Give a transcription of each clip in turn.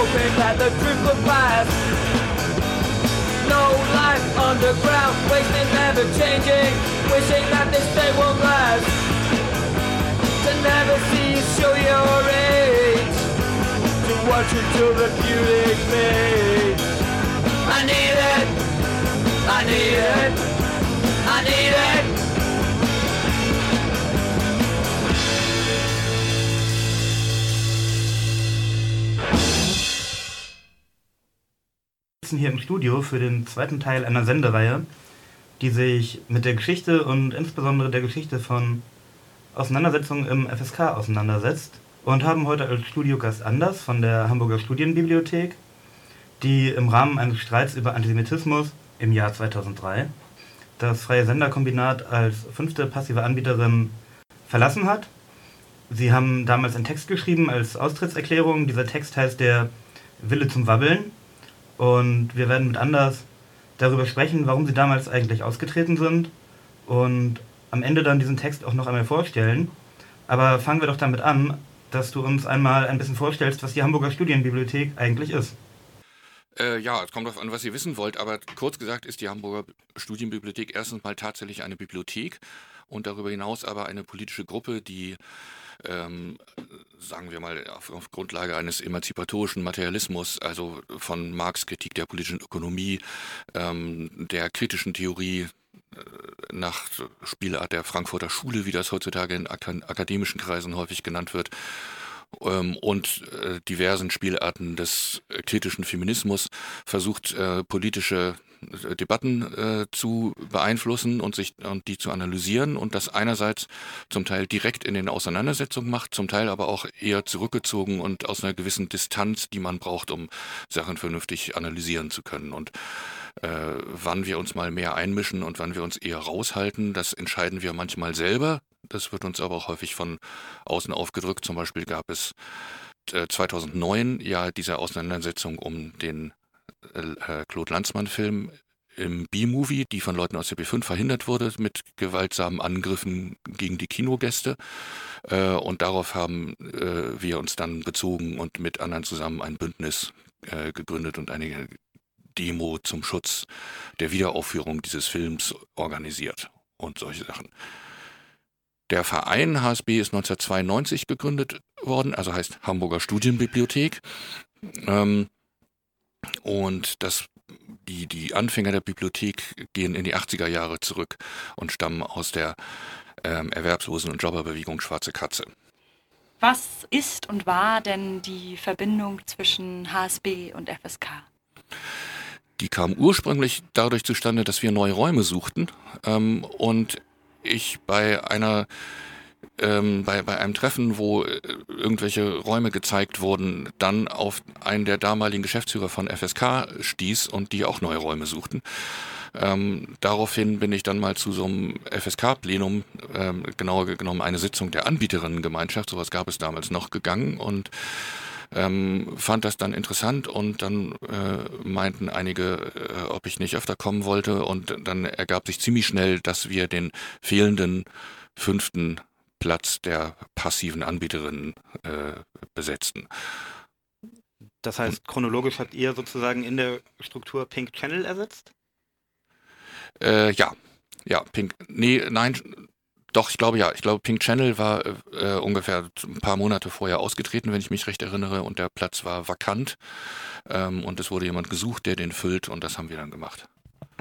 hoping that the truth will pass. No life underground, wasting, never changing, wishing that this day won't last. To never see you show your age, to watch you till the beauty fades. I need it, I need it, I need it. Sitzen hier im Studio für den zweiten Teil einer Sendereihe, die sich mit der Geschichte und insbesondere der Geschichte von Auseinandersetzungen im FSK auseinandersetzt und haben heute als Studiogast Anders von der Hamburger Studienbibliothek, die im Rahmen eines Streits über Antisemitismus im Jahr 2003 das Freie Senderkombinat als fünfte passive Anbieterin verlassen hat. Sie haben damals einen Text geschrieben als Austrittserklärung. Dieser Text heißt der Wille zum Wabbeln. Und wir werden mit Anders darüber sprechen, warum sie damals eigentlich ausgetreten sind und am Ende dann diesen Text auch noch einmal vorstellen. Aber fangen wir doch damit an, dass du uns einmal ein bisschen vorstellst, was die Hamburger Studienbibliothek eigentlich ist. Äh, ja, es kommt darauf an, was ihr wissen wollt, aber kurz gesagt ist die Hamburger Studienbibliothek erstens mal tatsächlich eine Bibliothek und darüber hinaus aber eine politische Gruppe, die ähm, sagen wir mal, auf, auf, Grundlage eines emanzipatorischen Materialismus, also von Marx Kritik der politischen Ökonomie, ähm, der kritischen Theorie äh, nach Spielart der Frankfurter Schule, wie das heutzutage in ak akademischen Kreisen häufig genannt wird, ähm, und äh, diversen Spielarten des äh, kritischen Feminismus versucht, äh, politische Debatten äh, zu beeinflussen und sich und die zu analysieren und das einerseits zum Teil direkt in den Auseinandersetzungen macht, zum Teil aber auch eher zurückgezogen und aus einer gewissen Distanz, die man braucht, um Sachen vernünftig analysieren zu können. Und äh, wann wir uns mal mehr einmischen und wann wir uns eher raushalten, das entscheiden wir manchmal selber. Das wird uns aber auch häufig von außen aufgedrückt. Zum Beispiel gab es 2009 ja diese Auseinandersetzung um den äh, Claude Lanzmann-Film im B-Movie, die von Leuten aus der B5 verhindert wurde mit gewaltsamen Angriffen gegen die Kinogäste. Äh, und darauf haben äh, wir uns dann bezogen und mit anderen zusammen ein Bündnis äh, gegründet und eine Demo zum Schutz der Wiederaufführung dieses Films organisiert und solche Sachen. Der Verein HSB ist 1992 gegründet worden, also heißt Hamburger Studienbibliothek. Ähm, und das, die, die Anfänger der Bibliothek gehen in die 80er Jahre zurück und stammen aus der ähm, Erwerbslosen- und Jobberbewegung Schwarze Katze. Was ist und war denn die Verbindung zwischen HSB und FSK? Die kam ursprünglich dadurch zustande, dass wir neue Räume suchten ähm, und ich bei einer ähm, bei, bei einem Treffen, wo äh, irgendwelche Räume gezeigt wurden, dann auf einen der damaligen Geschäftsführer von FSK stieß und die auch neue Räume suchten. Ähm, daraufhin bin ich dann mal zu so einem FSK-Plenum, ähm, genauer genommen eine Sitzung der Anbieterinnengemeinschaft, sowas gab es damals noch, gegangen und ähm, fand das dann interessant und dann äh, meinten einige, äh, ob ich nicht öfter kommen wollte und dann ergab sich ziemlich schnell, dass wir den fehlenden fünften Platz der passiven Anbieterinnen äh, besetzten. Das heißt, chronologisch habt ihr sozusagen in der Struktur Pink Channel ersetzt? Äh, ja, ja, Pink. Nee, nein, Doch, ich glaube ja. Ich glaube, Pink Channel war äh, ungefähr ein paar Monate vorher ausgetreten, wenn ich mich recht erinnere, und der Platz war vakant. Ähm, und es wurde jemand gesucht, der den füllt, und das haben wir dann gemacht.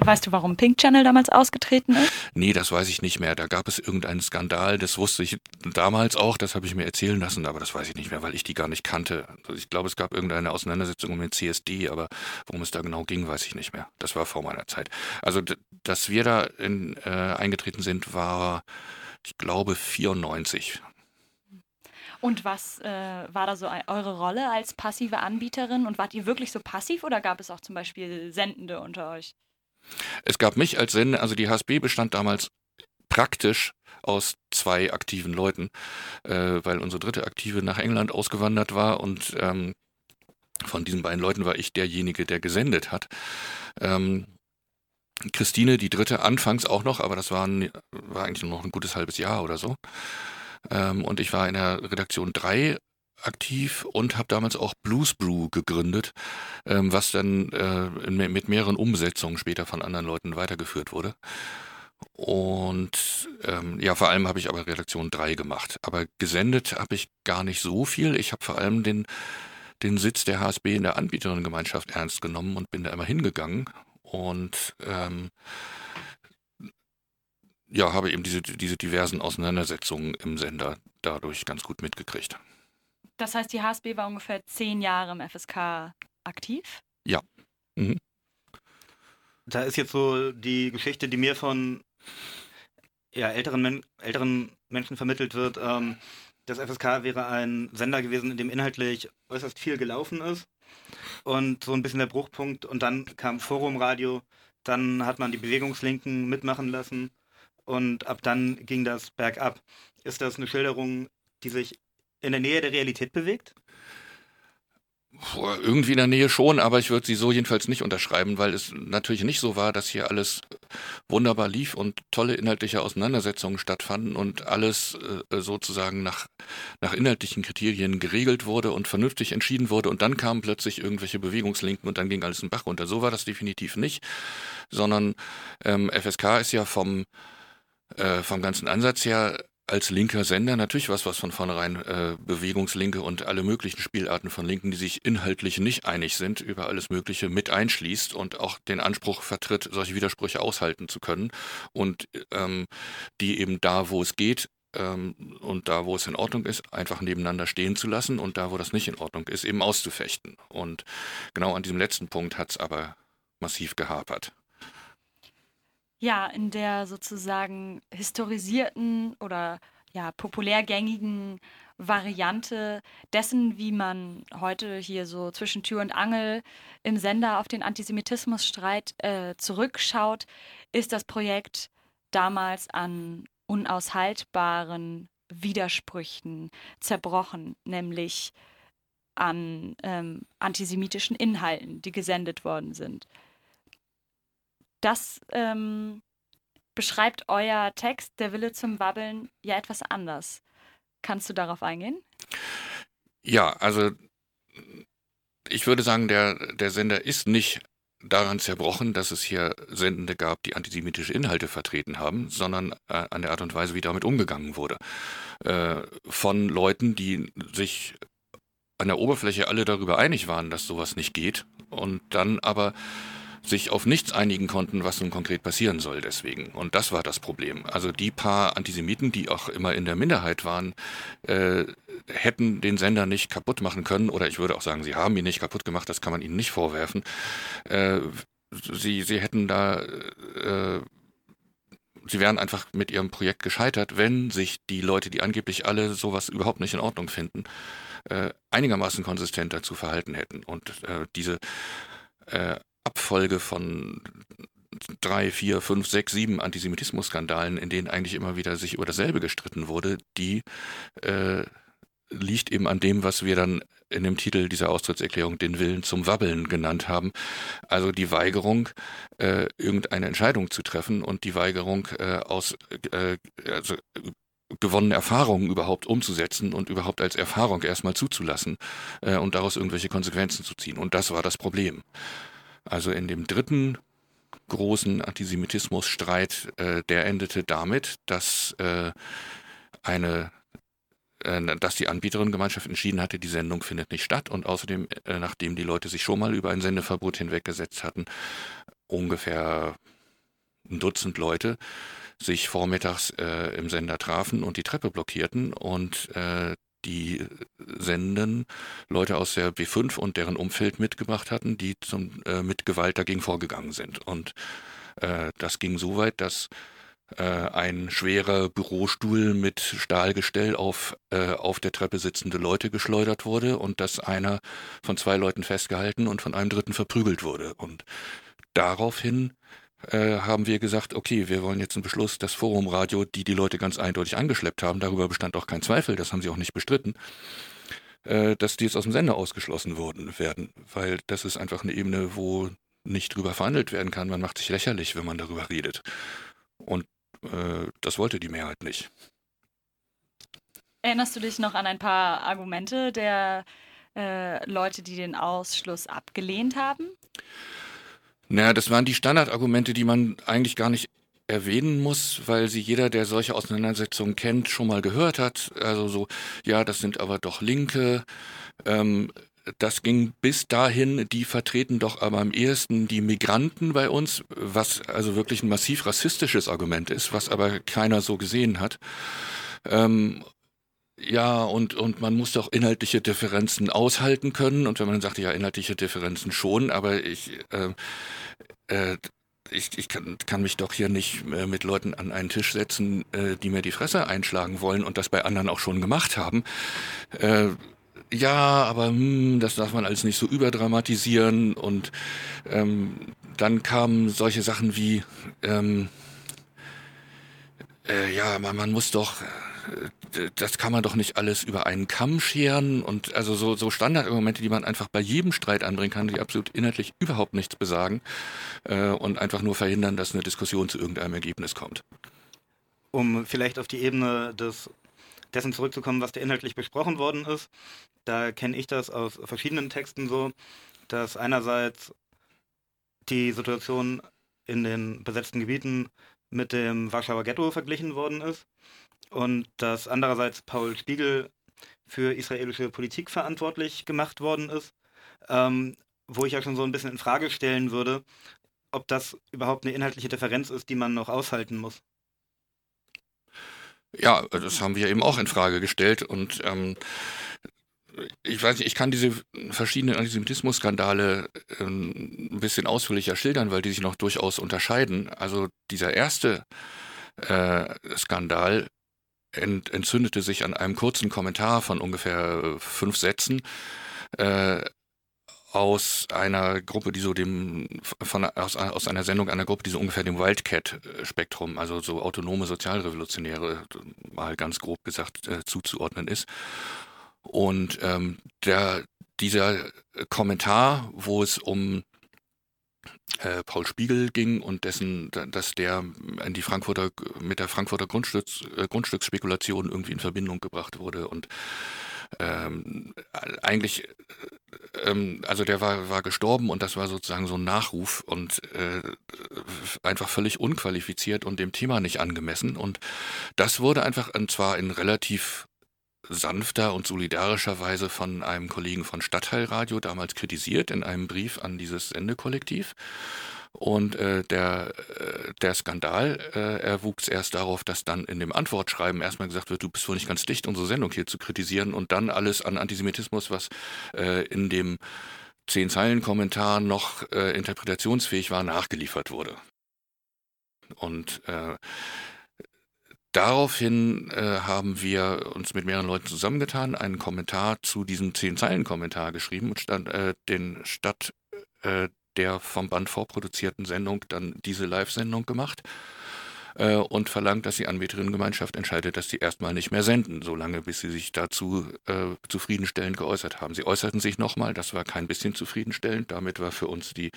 Weißt du, warum Pink Channel damals ausgetreten ist? Nee, das weiß ich nicht mehr. Da gab es irgendeinen Skandal, das wusste ich damals auch, das habe ich mir erzählen lassen, aber das weiß ich nicht mehr, weil ich die gar nicht kannte. Also ich glaube, es gab irgendeine Auseinandersetzung mit CSD, aber worum es da genau ging, weiß ich nicht mehr. Das war vor meiner Zeit. Also, dass wir da in, äh, eingetreten sind, war, ich glaube, 94. Und was äh, war da so eure Rolle als passive Anbieterin? Und wart ihr wirklich so passiv oder gab es auch zum Beispiel Sendende unter euch? Es gab mich als Sender, also die HSB bestand damals praktisch aus zwei aktiven Leuten, äh, weil unsere dritte Aktive nach England ausgewandert war und ähm, von diesen beiden Leuten war ich derjenige, der gesendet hat. Ähm, Christine, die dritte, anfangs auch noch, aber das war, war eigentlich nur noch ein gutes halbes Jahr oder so. Ähm, und ich war in der Redaktion 3 aktiv und habe damals auch Blues Brew gegründet, ähm, was dann äh, mit mehreren Umsetzungen später von anderen Leuten weitergeführt wurde. Und ähm, ja, vor allem habe ich aber Redaktion 3 gemacht. Aber gesendet habe ich gar nicht so viel. Ich habe vor allem den, den Sitz der HSB in der Anbieterinnengemeinschaft ernst genommen und bin da immer hingegangen. Und ähm, ja, habe eben diese, diese diversen Auseinandersetzungen im Sender dadurch ganz gut mitgekriegt. Das heißt, die HSB war ungefähr zehn Jahre im FSK aktiv? Ja. Mhm. Da ist jetzt so die Geschichte, die mir von ja, älteren, Men älteren Menschen vermittelt wird. Ähm, das FSK wäre ein Sender gewesen, in dem inhaltlich äußerst viel gelaufen ist. Und so ein bisschen der Bruchpunkt. Und dann kam Forumradio, dann hat man die Bewegungslinken mitmachen lassen. Und ab dann ging das bergab. Ist das eine Schilderung, die sich in der Nähe der Realität bewegt? Irgendwie in der Nähe schon, aber ich würde sie so jedenfalls nicht unterschreiben, weil es natürlich nicht so war, dass hier alles wunderbar lief und tolle inhaltliche Auseinandersetzungen stattfanden und alles äh, sozusagen nach, nach inhaltlichen Kriterien geregelt wurde und vernünftig entschieden wurde und dann kamen plötzlich irgendwelche Bewegungslinken und dann ging alles in Bach runter. So war das definitiv nicht, sondern ähm, FSK ist ja vom, äh, vom ganzen Ansatz her als linker Sender natürlich was, was von vornherein äh, Bewegungslinke und alle möglichen Spielarten von Linken, die sich inhaltlich nicht einig sind, über alles Mögliche mit einschließt und auch den Anspruch vertritt, solche Widersprüche aushalten zu können und ähm, die eben da, wo es geht, ähm, und da, wo es in Ordnung ist, einfach nebeneinander stehen zu lassen und da, wo das nicht in Ordnung ist, eben auszufechten. Und genau an diesem letzten Punkt hat es aber massiv gehapert. Ja, in der sozusagen historisierten oder ja, populärgängigen Variante dessen, wie man heute hier so zwischen Tür und Angel im Sender auf den Antisemitismusstreit äh, zurückschaut, ist das Projekt damals an unaushaltbaren Widersprüchen zerbrochen, nämlich an ähm, antisemitischen Inhalten, die gesendet worden sind das ähm, beschreibt euer Text, der Wille zum Wabbeln, ja etwas anders. Kannst du darauf eingehen? Ja, also ich würde sagen, der, der Sender ist nicht daran zerbrochen, dass es hier Sendende gab, die antisemitische Inhalte vertreten haben, sondern äh, an der Art und Weise, wie damit umgegangen wurde. Äh, von Leuten, die sich an der Oberfläche alle darüber einig waren, dass sowas nicht geht und dann aber sich auf nichts einigen konnten, was nun konkret passieren soll deswegen. Und das war das Problem. Also die paar Antisemiten, die auch immer in der Minderheit waren, äh, hätten den Sender nicht kaputt machen können, oder ich würde auch sagen, sie haben ihn nicht kaputt gemacht, das kann man ihnen nicht vorwerfen. Äh, sie, sie hätten da, äh, sie wären einfach mit ihrem Projekt gescheitert, wenn sich die Leute, die angeblich alle sowas überhaupt nicht in Ordnung finden, äh, einigermaßen konsistent dazu verhalten hätten. Und äh, diese äh, Abfolge von drei, vier, fünf, sechs, sieben Antisemitismus-Skandalen, in denen eigentlich immer wieder sich über dasselbe gestritten wurde, die äh, liegt eben an dem, was wir dann in dem Titel dieser Austrittserklärung den Willen zum Wabbeln genannt haben. Also die Weigerung, äh, irgendeine Entscheidung zu treffen und die Weigerung, äh, aus äh, also gewonnene Erfahrungen überhaupt umzusetzen und überhaupt als Erfahrung erstmal zuzulassen äh, und daraus irgendwelche Konsequenzen zu ziehen. Und das war das Problem. Also in dem dritten großen Antisemitismusstreit, äh, der endete damit, dass äh, eine äh, dass die Anbieterinnengemeinschaft entschieden hatte, die Sendung findet nicht statt. Und außerdem, äh, nachdem die Leute sich schon mal über ein Sendeverbot hinweggesetzt hatten, ungefähr ein Dutzend Leute sich vormittags äh, im Sender trafen und die Treppe blockierten. Und äh, die Senden Leute aus der B5 und deren Umfeld mitgebracht hatten, die zum, äh, mit Gewalt dagegen vorgegangen sind. Und äh, das ging so weit, dass äh, ein schwerer Bürostuhl mit Stahlgestell auf, äh, auf der Treppe sitzende Leute geschleudert wurde und dass einer von zwei Leuten festgehalten und von einem dritten verprügelt wurde. Und daraufhin äh, haben wir gesagt, okay, wir wollen jetzt einen Beschluss, das Forumradio, die die Leute ganz eindeutig angeschleppt haben, darüber bestand auch kein Zweifel, das haben sie auch nicht bestritten, äh, dass die jetzt aus dem Sender ausgeschlossen wurden, werden, weil das ist einfach eine Ebene, wo nicht drüber verhandelt werden kann. Man macht sich lächerlich, wenn man darüber redet. Und äh, das wollte die Mehrheit nicht. Erinnerst du dich noch an ein paar Argumente der äh, Leute, die den Ausschluss abgelehnt haben? Naja, das waren die Standardargumente, die man eigentlich gar nicht erwähnen muss, weil sie jeder, der solche Auseinandersetzungen kennt, schon mal gehört hat. Also so, ja, das sind aber doch Linke. Ähm, das ging bis dahin, die vertreten doch aber am ehesten die Migranten bei uns, was also wirklich ein massiv rassistisches Argument ist, was aber keiner so gesehen hat. Ähm, ja, und, und man muss doch inhaltliche Differenzen aushalten können. Und wenn man dann sagt, ja, inhaltliche Differenzen schon, aber ich, äh, äh, ich, ich kann, kann mich doch hier nicht äh, mit Leuten an einen Tisch setzen, äh, die mir die Fresse einschlagen wollen und das bei anderen auch schon gemacht haben. Äh, ja, aber hm, das darf man alles nicht so überdramatisieren. Und ähm, dann kamen solche Sachen wie, ähm, äh, ja, man, man muss doch das kann man doch nicht alles über einen Kamm scheren und also so, so Standardargumente, die man einfach bei jedem Streit anbringen kann, die absolut inhaltlich überhaupt nichts besagen äh, und einfach nur verhindern, dass eine Diskussion zu irgendeinem Ergebnis kommt. Um vielleicht auf die Ebene des, dessen zurückzukommen, was da inhaltlich besprochen worden ist, da kenne ich das aus verschiedenen Texten so, dass einerseits die Situation in den besetzten Gebieten mit dem Warschauer Ghetto verglichen worden ist und dass andererseits Paul Spiegel für israelische Politik verantwortlich gemacht worden ist, ähm, wo ich ja schon so ein bisschen in Frage stellen würde, ob das überhaupt eine inhaltliche Differenz ist, die man noch aushalten muss. Ja, das haben wir eben auch in Frage gestellt und ähm, ich weiß nicht, ich kann diese verschiedenen Antisemitismus-Skandale ähm, ein bisschen ausführlicher schildern, weil die sich noch durchaus unterscheiden. Also dieser erste äh, Skandal ent, entzündete sich an einem kurzen Kommentar von ungefähr fünf Sätzen äh, aus einer Gruppe, die so dem, von, aus, aus einer Sendung einer Gruppe, die so ungefähr dem Wildcat-Spektrum, also so autonome Sozialrevolutionäre, mal ganz grob gesagt, äh, zuzuordnen ist. Und ähm, der, dieser Kommentar, wo es um äh, Paul Spiegel ging und dessen, dass der in die Frankfurter mit der Frankfurter Grundstücks, äh, Grundstücksspekulation irgendwie in Verbindung gebracht wurde und ähm, eigentlich, ähm, also der war, war gestorben und das war sozusagen so ein Nachruf und äh, einfach völlig unqualifiziert und dem Thema nicht angemessen. Und das wurde einfach, und zwar in relativ sanfter und solidarischer Weise von einem Kollegen von Stadtteilradio damals kritisiert in einem Brief an dieses Sendekollektiv. Und äh, der, äh, der Skandal äh, erwuchs erst darauf, dass dann in dem Antwortschreiben erstmal gesagt wird, du bist wohl nicht ganz dicht, unsere Sendung hier zu kritisieren und dann alles an Antisemitismus, was äh, in dem zehn Zeilen Kommentar noch äh, interpretationsfähig war, nachgeliefert wurde. Und äh, Daraufhin äh, haben wir uns mit mehreren Leuten zusammengetan, einen Kommentar zu diesem Zehn-Zeilen-Kommentar geschrieben und stand, äh, den statt äh, der vom Band vorproduzierten Sendung dann diese Live-Sendung gemacht. Äh, und verlangt, dass die Anbieterinnengemeinschaft entscheidet, dass sie erstmal nicht mehr senden, solange bis sie sich dazu äh, zufriedenstellend geäußert haben. Sie äußerten sich nochmal, das war kein bisschen zufriedenstellend, damit war für uns die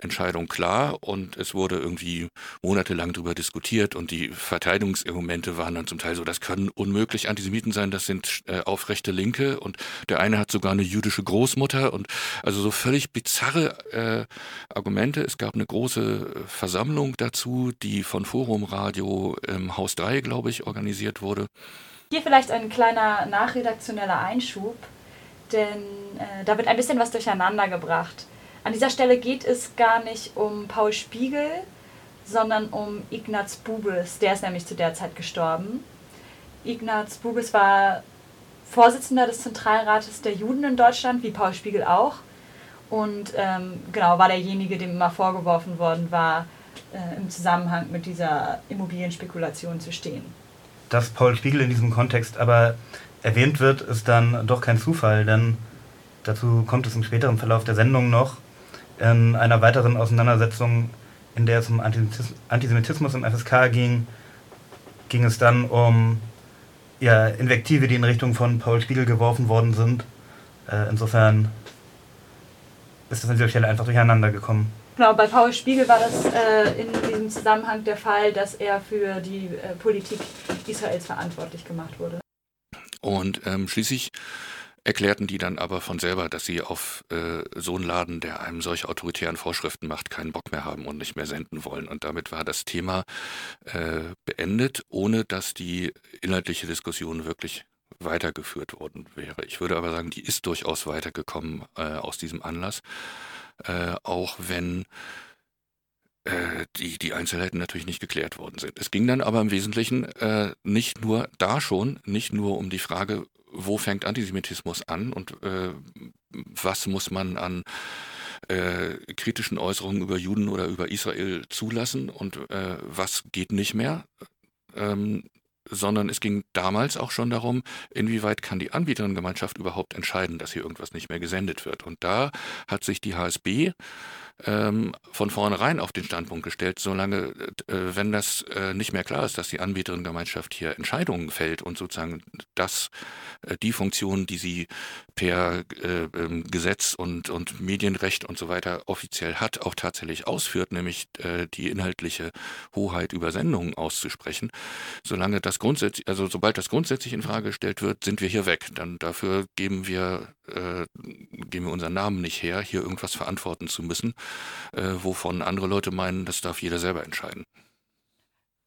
Entscheidung klar und es wurde irgendwie monatelang darüber diskutiert und die Verteidigungsargumente waren dann zum Teil so, das können unmöglich Antisemiten sein, das sind äh, aufrechte Linke und der eine hat sogar eine jüdische Großmutter und also so völlig bizarre äh, Argumente. Es gab eine große Versammlung dazu, die von Forum Radio im Haus 3, glaube ich, organisiert wurde. Hier vielleicht ein kleiner nachredaktioneller Einschub, denn äh, da wird ein bisschen was durcheinander gebracht. An dieser Stelle geht es gar nicht um Paul Spiegel, sondern um Ignaz Bubis. Der ist nämlich zu der Zeit gestorben. Ignaz Bubis war Vorsitzender des Zentralrates der Juden in Deutschland, wie Paul Spiegel auch. Und ähm, genau, war derjenige, dem immer vorgeworfen worden war, äh, im Zusammenhang mit dieser Immobilienspekulation zu stehen. Dass Paul Spiegel in diesem Kontext aber erwähnt wird, ist dann doch kein Zufall, denn dazu kommt es im späteren Verlauf der Sendung noch. In einer weiteren Auseinandersetzung, in der es um Antisemitismus im FSK ging, ging es dann um ja, Invektive, die in Richtung von Paul Spiegel geworfen worden sind. Äh, insofern ist das an dieser Stelle einfach durcheinander gekommen. Genau, bei Paul Spiegel war das äh, in diesem Zusammenhang der Fall, dass er für die äh, Politik Israels verantwortlich gemacht wurde. Und ähm, schließlich erklärten die dann aber von selber, dass sie auf äh, so einen Laden, der einem solche autoritären Vorschriften macht, keinen Bock mehr haben und nicht mehr senden wollen. Und damit war das Thema äh, beendet, ohne dass die inhaltliche Diskussion wirklich weitergeführt worden wäre. Ich würde aber sagen, die ist durchaus weitergekommen äh, aus diesem Anlass äh, auch wenn äh, die, die Einzelheiten natürlich nicht geklärt worden sind. Es ging dann aber im Wesentlichen äh, nicht nur da schon, nicht nur um die Frage, wo fängt Antisemitismus an und äh, was muss man an äh, kritischen Äußerungen über Juden oder über Israel zulassen und äh, was geht nicht mehr, ähm, sondern es ging damals auch schon darum, inwieweit kann die Anbieterinnengemeinschaft überhaupt entscheiden, dass hier irgendwas nicht mehr gesendet wird. Und da hat sich die HSB ähm, von vornherein auf den Standpunkt gestellt, solange, äh, wenn das äh, nicht mehr klar ist, dass die Anbieterinnengemeinschaft hier Entscheidungen fällt und sozusagen das, äh, die Funktion, die sie per äh, ähm, Gesetz und, und Medienrecht und so weiter offiziell hat, auch tatsächlich ausführt, nämlich äh, die inhaltliche Hoheit über Sendungen auszusprechen, solange das grundsätzlich, also sobald das grundsätzlich in Frage gestellt wird, sind wir hier weg. Dann dafür geben wir, äh, geben wir unseren Namen nicht her, hier irgendwas verantworten zu müssen äh, wovon andere Leute meinen, das darf jeder selber entscheiden.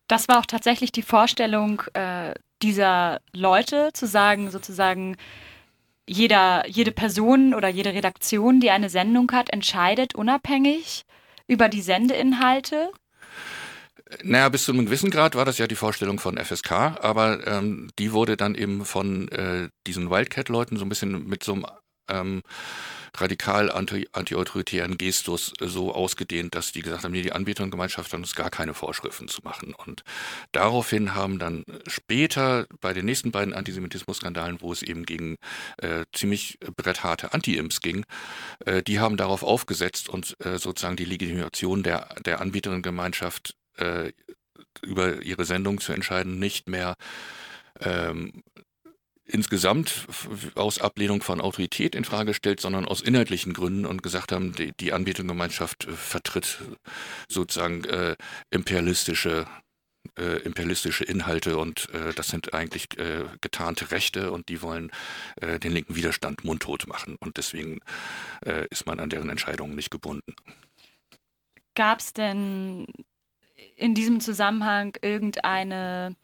Das war auch tatsächlich die Vorstellung äh, dieser Leute, zu sagen, sozusagen, jeder, jede Person oder jede Redaktion, die eine Sendung hat, entscheidet unabhängig über die Sendeinhalte? Naja, bis zu einem gewissen Grad war das ja die Vorstellung von FSK, aber ähm, die wurde dann eben von äh, diesen Wildcat-Leuten so ein bisschen mit so einem ähm, radikal anti-autoritären anti Gestus so ausgedehnt, dass die gesagt haben, nee, die Anbietergemeinschaft hat uns gar keine Vorschriften zu machen. Und daraufhin haben dann später bei den nächsten beiden Antisemitismus-Skandalen, wo es eben gegen äh, ziemlich brettharte Anti-Imps ging, äh, die haben darauf aufgesetzt und äh, sozusagen die Legitimation der, der Anbieterinnengemeinschaft äh, über ihre Sendung zu entscheiden, nicht mehr ähm, insgesamt aus Ablehnung von Autorität in Frage stellt, sondern aus inhaltlichen Gründen und gesagt haben, die, die Anbetungsgemeinschaft äh, vertritt sozusagen äh, imperialistische äh, imperialistische Inhalte und äh, das sind eigentlich äh, getarnte Rechte und die wollen äh, den linken Widerstand mundtot machen und deswegen äh, ist man an deren Entscheidungen nicht gebunden. Gab es denn in diesem Zusammenhang irgendeine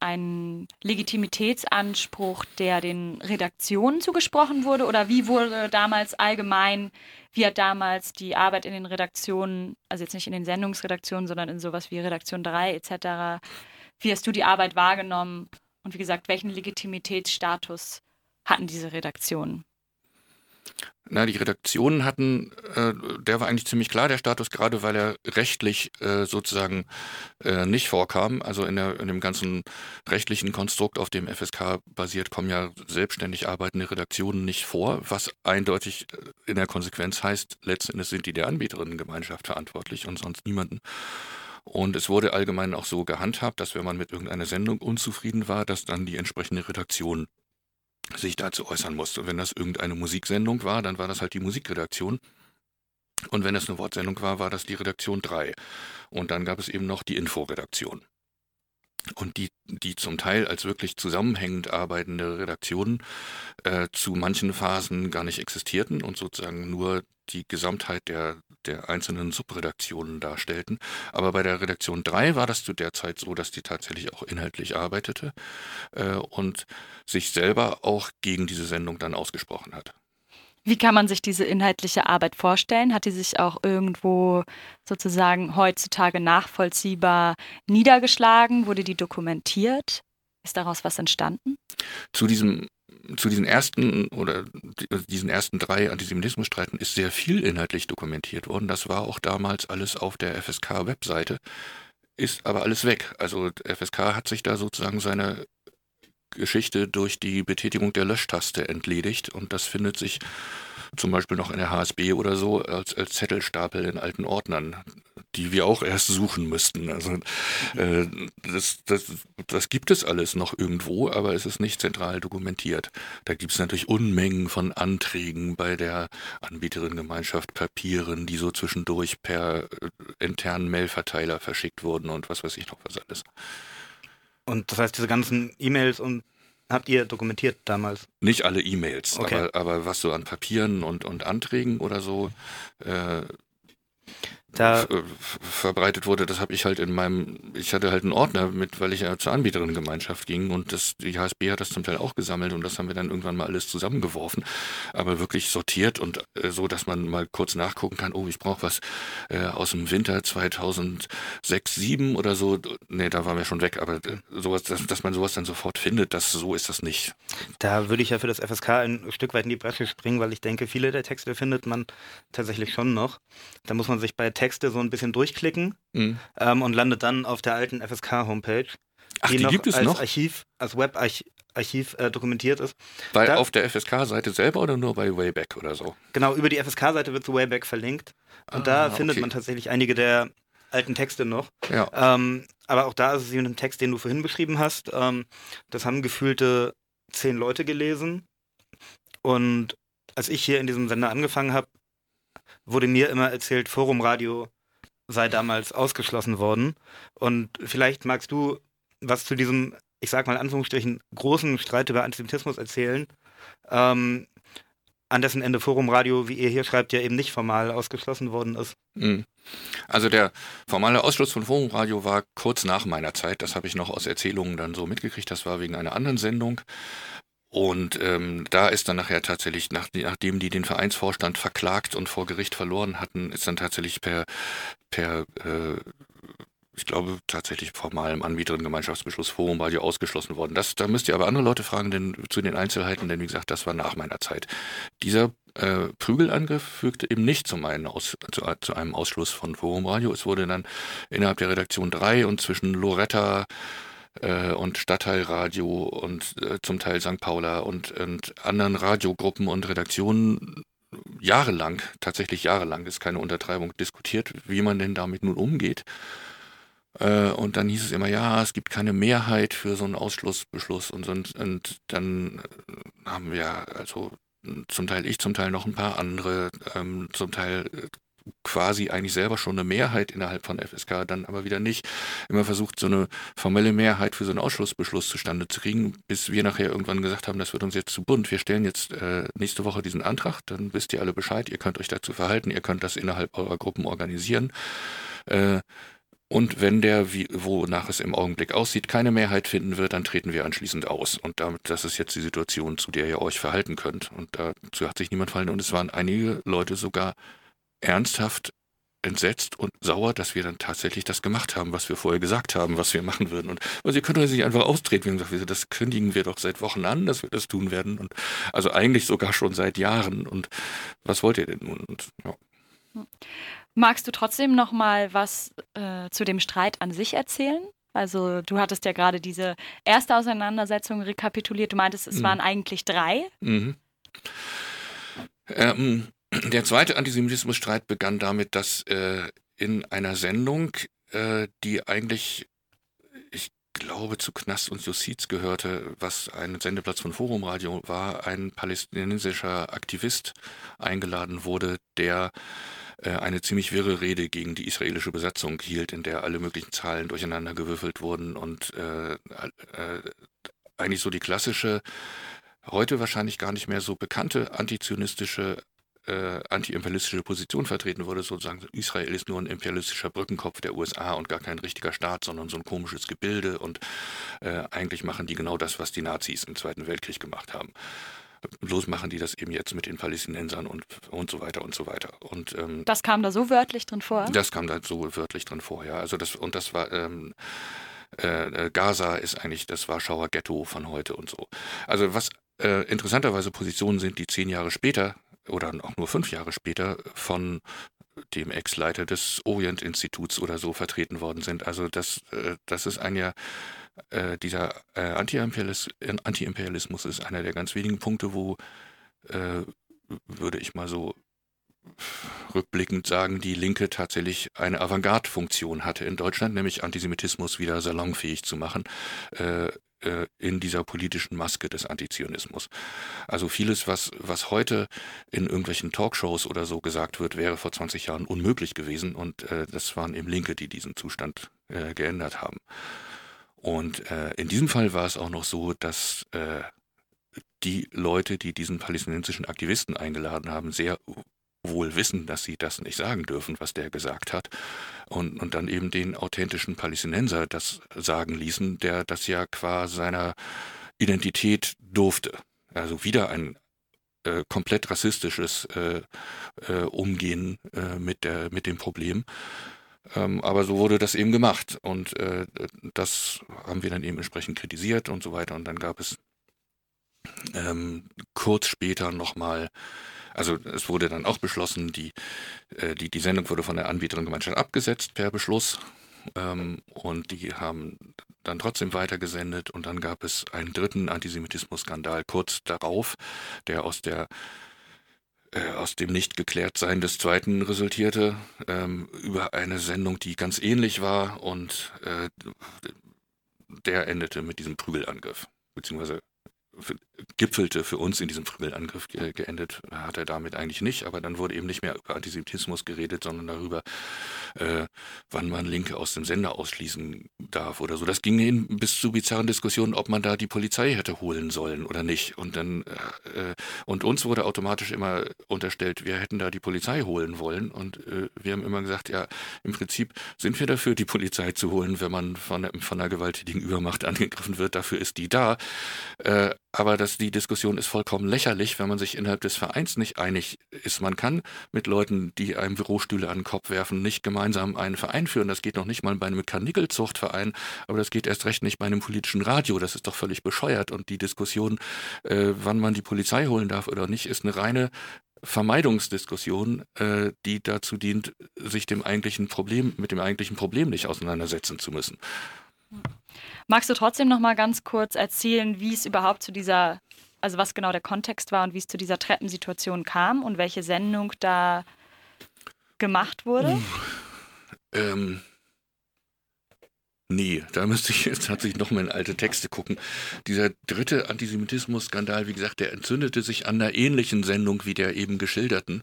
ein Legitimitätsanspruch, der den Redaktionen zugesprochen wurde? Oder wie wurde damals allgemein, wie hat damals die Arbeit in den Redaktionen, also jetzt nicht in den Sendungsredaktionen, sondern in sowas wie Redaktion 3 etc., wie hast du die Arbeit wahrgenommen? Und wie gesagt, welchen Legitimitätsstatus hatten diese Redaktionen? Na, die Redaktionen hatten, äh, der war eigentlich ziemlich klar, der Status, gerade weil er rechtlich äh, sozusagen äh, nicht vorkam. Also in, der, in dem ganzen rechtlichen Konstrukt, auf dem FSK basiert, kommen ja selbstständig arbeitende Redaktionen nicht vor, was eindeutig äh, in der Konsequenz heißt, letzten Endes sind die der Anbieterinnengemeinschaft verantwortlich und sonst niemanden. Und es wurde allgemein auch so gehandhabt, dass wenn man mit irgendeiner Sendung unzufrieden war, dass dann die entsprechende Redaktion sich dazu äußern musste. Wenn das irgendeine Musiksendung war, dann war das halt die Musikredaktion. Und wenn es eine Wortsendung war, war das die Redaktion 3. Und dann gab es eben noch die Inforedaktion. Und die, die zum Teil als wirklich zusammenhängend arbeitende Redaktionen äh, zu manchen Phasen gar nicht existierten und sozusagen nur die Gesamtheit der, der einzelnen Subredaktionen darstellten. Aber bei der Redaktion 3 war das zu der Zeit so, dass die tatsächlich auch inhaltlich arbeitete äh, und sich selber auch gegen diese Sendung dann ausgesprochen hat. Wie kann man sich diese inhaltliche Arbeit vorstellen? Hat die sich auch irgendwo sozusagen heutzutage nachvollziehbar niedergeschlagen? Wurde die dokumentiert? Ist daraus was entstanden? Zu diesem zu diesen ersten oder diesen ersten drei Antisemitismusstreiten ist sehr viel inhaltlich dokumentiert worden. Das war auch damals alles auf der FSK-Webseite, ist aber alles weg. Also FSK hat sich da sozusagen seine Geschichte durch die Betätigung der Löschtaste entledigt und das findet sich zum Beispiel noch in der HSB oder so als, als Zettelstapel in alten Ordnern, die wir auch erst suchen müssten. Also äh, das, das, das gibt es alles noch irgendwo, aber es ist nicht zentral dokumentiert. Da gibt es natürlich Unmengen von Anträgen bei der Anbieterinnengemeinschaft, Papieren, die so zwischendurch per äh, internen Mailverteiler verschickt wurden und was weiß ich noch was alles. Und das heißt, diese ganzen E-Mails und habt ihr dokumentiert damals? Nicht alle E-Mails, Okay. aber, aber was so an Papieren und, und Anträgen oder so äh, Da, verbreitet wurde, das habe ich halt in meinem, ich hatte halt einen Ordner mit, weil ich ja zur Anbieterinnengemeinschaft ging und das, die HSB hat das zum Teil auch gesammelt und das haben wir dann irgendwann mal alles zusammengeworfen, aber wirklich sortiert und äh, so, dass man mal kurz nachgucken kann, oh, ich brauche was äh, aus dem Winter 2006, 2007 oder so, nee, da waren wir schon weg, aber äh, sowas, dass, dass man sowas dann sofort findet, das, so ist das nicht. da würde ich ja für das FSK ein Stück weit in die Bresche springen, weil ich denke, viele der Texte findet man tatsächlich schon noch. Da muss man sich bei Texte so ein bisschen durchklicken Mhm. ähm, und landet dann auf der alten FSK-Homepage. Ach, die, gibt es als noch? Archiv, als Webarchiv Archiv, äh, dokumentiert ist. Bei, da- auf der FSK-Seite selber oder nur bei Wayback oder so? Genau, über die FSK-Seite wird so Wayback verlinkt. Und Ah, da findet okay. man tatsächlich einige der alten Texte noch. Ja. Ähm, aber auch da ist es wie ein Text, den du vorhin beschrieben hast. Ähm, das haben gefühlte zehn Leute gelesen. Und als ich hier in diesem Sender angefangen habe, wurde mir immer erzählt, Forumradio sei damals ausgeschlossen worden. Und vielleicht magst du was zu diesem, ich sag mal in Anführungsstrichen, großen Streit über Antisemitismus erzählen, ähm, an dessen Ende Forumradio, wie ihr hier schreibt, ja eben nicht formal ausgeschlossen worden ist. Mhm. Also der formale Ausschluss von Forumradio war kurz nach meiner Zeit. Das habe ich noch aus Erzählungen dann so mitgekriegt. Das war wegen einer anderen Sendung. Und ähm, da ist dann nachher tatsächlich, nach, nachdem die den Vereinsvorstand verklagt und vor Gericht verloren hatten, ist dann tatsächlich per, per äh, ich glaube, tatsächlich formalem Anbieterinnengemeinschaftsbeschluss Forumradio ausgeschlossen worden. Das, da müsst ihr aber andere Leute fragen denn, zu den Einzelheiten, denn wie gesagt, das war nach meiner Zeit. Dieser äh, Prügelangriff fügte eben nicht zu, meinen Aus, zu, zu einem Ausschluss von Forumradio. Es wurde dann innerhalb der Redaktion 3 und zwischen Loretta äh, und Stadtteilradio und äh, zum Teil St. Paula und, und anderen Radiogruppen und Redaktionen jahrelang, tatsächlich jahrelang, ist keine Untertreibung, diskutiert, wie man denn damit nun umgeht. Äh, Und dann hieß es immer, ja, es gibt keine Mehrheit für so einen Ausschlussbeschluss und, und, und dann äh, haben wir also zum Teil ich, zum Teil noch ein paar andere, ähm, zum Teil äh, quasi eigentlich selber schon eine Mehrheit innerhalb von FSK, dann aber wieder nicht. Immer versucht, so eine formelle Mehrheit für so einen Ausschlussbeschluss zustande zu kriegen, bis wir nachher irgendwann gesagt haben, das wird uns jetzt zu bunt. Wir stellen jetzt äh, nächste Woche diesen Antrag, dann wisst ihr alle Bescheid, ihr könnt euch dazu verhalten, ihr könnt das innerhalb eurer Gruppen organisieren. Äh, und wenn der, wie, wonach es im Augenblick aussieht, keine Mehrheit finden wird, dann treten wir anschließend aus. Und damit, das ist jetzt die Situation, zu der ihr euch verhalten könnt. Und dazu hat sich niemand verhalten. Und es waren einige Leute sogar ernsthaft entsetzt und sauer, dass wir dann tatsächlich das gemacht haben, was wir vorher gesagt haben, was wir machen würden. Und also ihr könnt euch nicht einfach austreten. Wir haben gesagt, das kündigen wir doch seit Wochen an, dass wir das tun werden. Und also eigentlich sogar schon seit Jahren. Und was wollt ihr denn nun? Und, ja. Magst du trotzdem noch mal was äh, zu dem Streit an sich erzählen? Also du hattest ja gerade diese erste Auseinandersetzung rekapituliert. Du meintest, es Mhm. waren eigentlich drei. Mhm. Ähm, der zweite Antisemitismusstreit begann damit, dass äh, in einer Sendung äh, die eigentlich, ich glaube, zu Knast und Justiz gehörte, was ein Sendeplatz von Forumradio war, ein palästinensischer Aktivist eingeladen wurde, der äh, eine ziemlich wirre Rede gegen die israelische Besatzung hielt, in der alle möglichen Zahlen durcheinander gewürfelt wurden und äh, äh, eigentlich so die klassische, heute wahrscheinlich gar nicht mehr so bekannte antizionistische äh, anti-imperialistische Position vertreten wurde, sozusagen Israel ist nur ein imperialistischer Brückenkopf der USA und gar kein richtiger Staat, sondern so ein komisches Gebilde und äh, eigentlich machen die genau das, was die Nazis im Zweiten Weltkrieg gemacht haben. Bloß machen die das eben jetzt mit den Palästinensern und, und so weiter und so weiter. Und, ähm, das kam da so wörtlich drin vor? Das kam da so wörtlich drin vor, ja. Also das, und das war, ähm, äh, Gaza ist eigentlich das Warschauer Ghetto von heute und so. Also was äh, interessanterweise Positionen sind, die zehn Jahre später oder auch nur fünf Jahre später von dem Ex-Leiter des Orient-Instituts oder so vertreten worden sind. Also das, äh, das ist ein ja, äh, dieser äh, Anti-Imperialismus ist einer der ganz wenigen Punkte, wo, würde ich mal so rückblickend sagen, die Linke tatsächlich eine Avantgarde-Funktion hatte in Deutschland, nämlich Antisemitismus wieder salonfähig zu machen äh, in dieser politischen Maske des Antizionismus. Also vieles, was, was heute in irgendwelchen Talkshows oder so gesagt wird, wäre vor 20 Jahren unmöglich gewesen und äh, das waren eben Linke, die diesen Zustand äh, geändert haben. Und äh, in diesem Fall war es auch noch so, dass äh, die Leute, die diesen palästinensischen Aktivisten eingeladen haben, sehr wohl wissen, dass sie das nicht sagen dürfen, was der gesagt hat. Und, und dann eben den authentischen Palästinenser das sagen ließen, der das ja qua seiner Identität durfte. Also wieder ein äh, komplett rassistisches äh, äh, Umgehen äh, mit, der, mit dem Problem. Ähm, aber so wurde das eben gemacht. Und äh, das haben wir dann eben entsprechend kritisiert und so weiter. Und dann gab es ähm, kurz später nochmal also es wurde dann auch beschlossen, die, äh, die, die Sendung wurde von der Anbieterin-Gemeinschaft abgesetzt per Beschluss. Ähm, und die haben dann trotzdem weitergesendet und dann gab es einen dritten Antisemitismus-Skandal kurz darauf, der aus der äh, aus dem Nicht-Geklärt-Sein des zweiten resultierte, ähm, über eine Sendung, die ganz ähnlich war und äh, der endete mit diesem Prügelangriff, beziehungsweise gipfelte für uns in diesem Frügelangriff ge geendet hat er damit eigentlich nicht, aber dann wurde eben nicht mehr über Antisemitismus geredet, sondern darüber, äh, wann man Linke aus dem Sender ausschließen darf oder so. Das ging hin bis zu bizarren Diskussionen, ob man da die Polizei hätte holen sollen oder nicht. Und dann äh, äh, und uns wurde automatisch immer unterstellt, wir hätten da die Polizei holen wollen. Und äh, wir haben immer gesagt, ja, im Prinzip sind wir dafür, die Polizei zu holen, wenn man von, von einer gewalttätigen Übermacht angegriffen wird. Dafür ist die da. Äh, aber dass die Diskussion ist vollkommen lächerlich, wenn man sich innerhalb des Vereins nicht einig ist. Man kann mit Leuten, die einem Bürostühle an den Kopf werfen, nicht gemeinsam einen Verein führen. Das geht noch nicht mal bei einem Karnickelzuchtverein, aber das geht erst recht nicht bei einem politischen Radio. Das ist doch völlig bescheuert. Und die Diskussion, äh, wann man die Polizei holen darf oder nicht, ist eine reine Vermeidungsdiskussion, äh, die dazu dient, sich dem eigentlichen Problem, mit dem eigentlichen Problem nicht auseinandersetzen zu müssen. Magst du trotzdem noch mal ganz kurz erzählen, wie es überhaupt zu dieser, also was genau der Kontext war und wie es zu dieser Treppensituation kam und welche Sendung da gemacht wurde? Ähm, nee, da müsste ich jetzt tatsächlich noch mal in alte Texte gucken. Dieser dritte Antisemitismus-Skandal, wie gesagt, der entzündete sich an einer ähnlichen Sendung wie der eben geschilderten.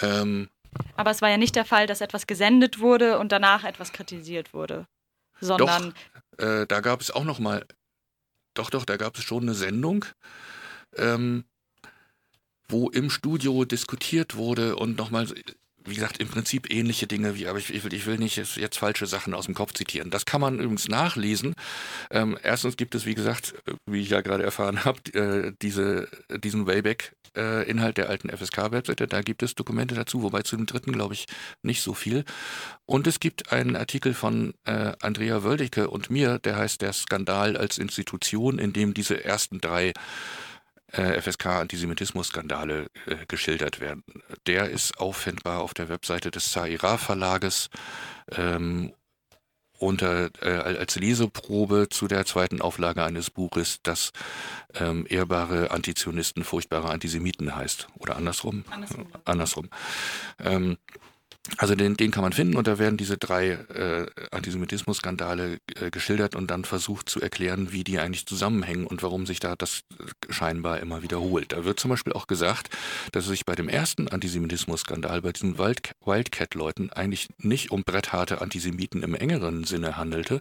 Ähm, Aber es war ja nicht der Fall, dass etwas gesendet wurde und danach etwas kritisiert wurde sondern. Doch, äh, da gab es auch noch mal, doch, doch, da gab es schon eine Sendung, ähm, wo im Studio diskutiert wurde und nochmal wie gesagt, im Prinzip ähnliche Dinge wie, aber ich, ich, will, ich will nicht jetzt, falsche Sachen aus dem Kopf zitieren. Das kann man übrigens nachlesen. Ähm, erstens gibt es, wie gesagt, wie ich ja gerade erfahren habe, äh, diese, diesen Wayback-Inhalt äh, der alten FSK-Webseite. Da gibt es Dokumente dazu, wobei zu dem dritten, glaube ich, nicht so viel. Und es gibt einen Artikel von äh, Andrea Wöldecke und mir, der heißt Der Skandal als Institution, in dem diese ersten drei äh, FSK-Antisemitismus-Skandale äh, geschildert werden. Der ist auffindbar auf der Webseite des Zaira Verlages ähm, unter, äh, als Leseprobe zu der zweiten Auflage eines Buches, das ähm, ehrbare Antizionisten, furchtbare Antisemiten heißt. Oder andersrum? Andersrum. andersrum. Ähm, also den, den kann man finden und da werden diese drei äh, Antisemitismus-Skandale äh, geschildert und dann versucht zu erklären, wie die eigentlich zusammenhängen und warum sich da das scheinbar immer wiederholt. Da wird zum Beispiel auch gesagt, dass es sich bei dem ersten Antisemitismus-Skandal, bei diesen Wildcat-Leuten eigentlich nicht um brettharte Antisemiten im engeren Sinne handelte,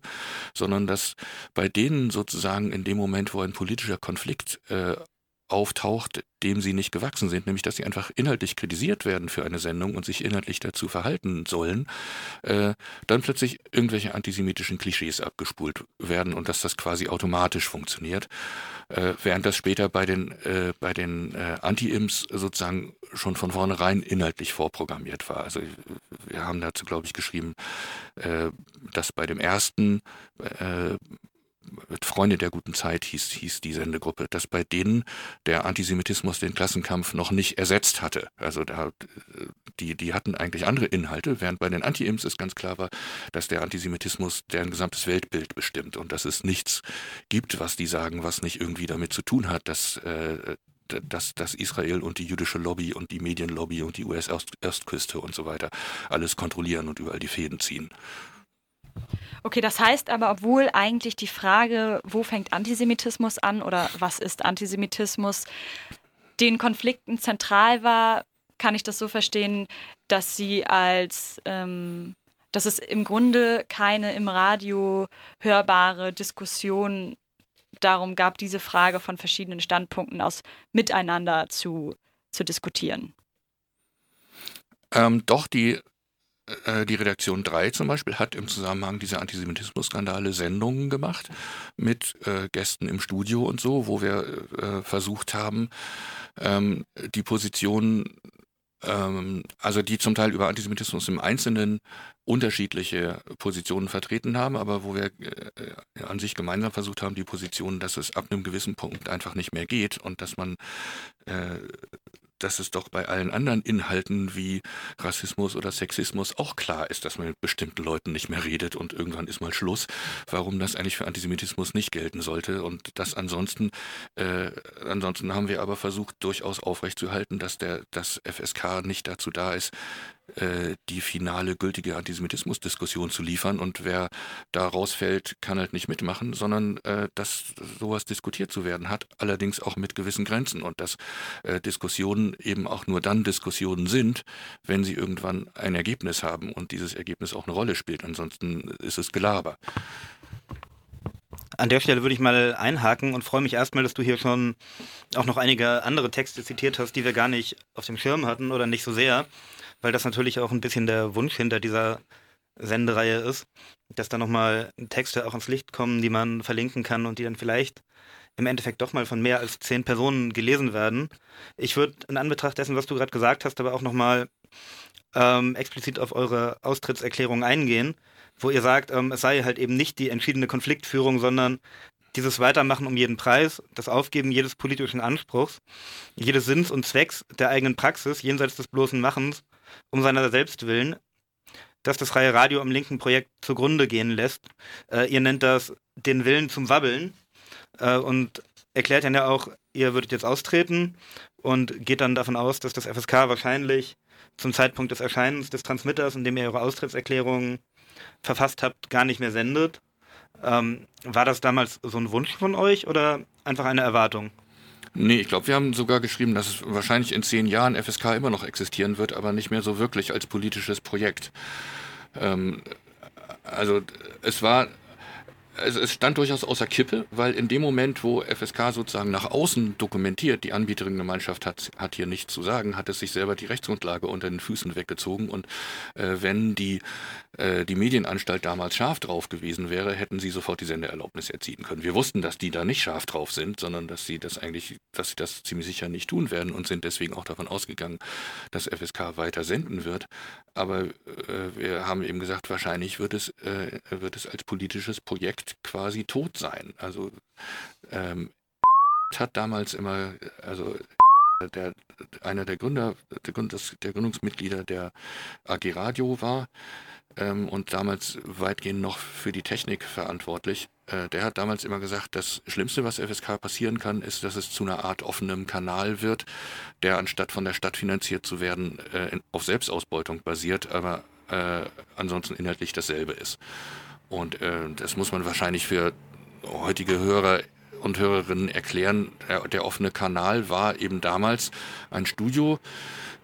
sondern dass bei denen sozusagen in dem Moment, wo ein politischer Konflikt äh, auftaucht, dem sie nicht gewachsen sind, nämlich dass sie einfach inhaltlich kritisiert werden für eine Sendung und sich inhaltlich dazu verhalten sollen, äh, dann plötzlich irgendwelche antisemitischen Klischees abgespult werden und dass das quasi automatisch funktioniert, äh, während das später bei den, äh, bei den äh, Anti-Imps sozusagen schon von vornherein inhaltlich vorprogrammiert war. Also wir haben dazu, glaube ich, geschrieben, äh, dass bei dem ersten äh, Freunde der guten Zeit hieß, hieß die Sendegruppe, dass bei denen der Antisemitismus den Klassenkampf noch nicht ersetzt hatte. Also da, die, die hatten eigentlich andere Inhalte, während bei den Anti-Imps es ganz klar war, dass der Antisemitismus deren gesamtes Weltbild bestimmt und dass es nichts gibt, was die sagen, was nicht irgendwie damit zu tun hat, dass äh, dass, dass Israel und die jüdische Lobby und die Medienlobby und die US-Ostküste und so weiter alles kontrollieren und überall die Fäden ziehen. Okay, das heißt aber, obwohl eigentlich die Frage, wo fängt Antisemitismus an oder was ist Antisemitismus, den Konflikten zentral war, kann ich das so verstehen, dass sie als, ähm, dass es im Grunde keine im Radio hörbare Diskussion darum gab, diese Frage von verschiedenen Standpunkten aus miteinander zu, zu diskutieren. Ähm, doch, die äh, die Redaktion 3 zum Beispiel hat im Zusammenhang dieser Antisemitismus-Skandale Sendungen gemacht mit äh, Gästen im Studio und so, wo wir äh, versucht haben, ähm, die Position, ähm, also die zum Teil über Antisemitismus im Einzelnen unterschiedliche Positionen vertreten haben, aber wo wir äh, an sich gemeinsam versucht haben, die Position, dass es ab einem gewissen Punkt einfach nicht mehr geht und dass man äh, dass es doch bei allen anderen Inhalten wie Rassismus oder Sexismus auch klar ist, dass man mit bestimmten Leuten nicht mehr redet und irgendwann ist mal Schluss, warum das eigentlich für Antisemitismus nicht gelten sollte. Und das ansonsten, äh, ansonsten haben wir aber versucht, durchaus aufrechtzuerhalten, dass der das FSK nicht dazu da ist, die finale gültige Antisemitismusdiskussion zu liefern und wer da rausfällt, kann halt nicht mitmachen, sondern äh, dass sowas diskutiert zu werden hat, allerdings auch mit gewissen Grenzen und dass äh, Diskussionen eben auch nur dann Diskussionen sind, wenn sie irgendwann ein Ergebnis haben und dieses Ergebnis auch eine Rolle spielt. Ansonsten ist es Gelaber. An der Stelle würde ich mal einhaken und freue mich erstmal, dass du hier schon auch noch einige andere Texte zitiert hast, die wir gar nicht auf dem Schirm hatten oder nicht so sehr weil das natürlich auch ein bisschen der Wunsch hinter dieser Sendereihe ist, dass da nochmal Texte auch ans Licht kommen, die man verlinken kann und die dann vielleicht im Endeffekt doch mal von mehr als zehn Personen gelesen werden. Ich würde in Anbetracht dessen, was du gerade gesagt hast, aber auch nochmal ähm, explizit auf eure Austrittserklärung eingehen, wo ihr sagt, ähm, es sei halt eben nicht die entschiedene Konfliktführung, sondern dieses Weitermachen um jeden Preis, das Aufgeben jedes politischen Anspruchs, jedes Sinns und Zwecks der eigenen Praxis jenseits des bloßen Machens um seiner selbst willen, dass das freie Radio am linken Projekt zugrunde gehen lässt. Äh, ihr nennt das den Willen zum Wabbeln äh, und erklärt dann ja auch, ihr würdet jetzt austreten und geht dann davon aus, dass das FSK wahrscheinlich zum Zeitpunkt des Erscheinens des Transmitters, in dem ihr eure Austrittserklärung verfasst habt, gar nicht mehr sendet. Ähm, war das damals so ein Wunsch von euch oder einfach eine Erwartung? Nee, ich glaube, wir haben sogar geschrieben, dass es wahrscheinlich in zehn Jahren FSK immer noch existieren wird, aber nicht mehr so wirklich als politisches Projekt. Ähm, also es war also es stand durchaus außer Kippe, weil in dem Moment, wo FSK sozusagen nach außen dokumentiert, die Anbieterinnengemeinschaft hat, hat hier nichts zu sagen, hat es sich selber die Rechtsgrundlage unter den Füßen weggezogen. Und äh, wenn die, äh, die Medienanstalt damals scharf drauf gewesen wäre, hätten sie sofort die Sendeerlaubnis erziehen können. Wir wussten, dass die da nicht scharf drauf sind, sondern dass sie das eigentlich, dass sie das ziemlich sicher nicht tun werden und sind deswegen auch davon ausgegangen, dass FSK weiter senden wird. Aber äh, wir haben eben gesagt, wahrscheinlich wird es, äh, wird es als politisches Projekt Projekt quasi tot sein. Also ähm, hat damals immer, also der, einer der Gründer, der, der Gründungsmitglieder der AG Radio war, ähm, und damals weitgehend noch für die Technik verantwortlich. Äh, der hat damals immer gesagt, das Schlimmste, was FSK passieren kann, ist, dass es zu einer Art offenem Kanal wird, der anstatt von der Stadt finanziert zu werden, äh, auf Selbstausbeutung basiert, aber äh, ansonsten inhaltlich dasselbe ist. Und äh, das muss man wahrscheinlich für heutige Hörer und Hörerinnen erklären. Der, der offene Kanal war eben damals ein Studio,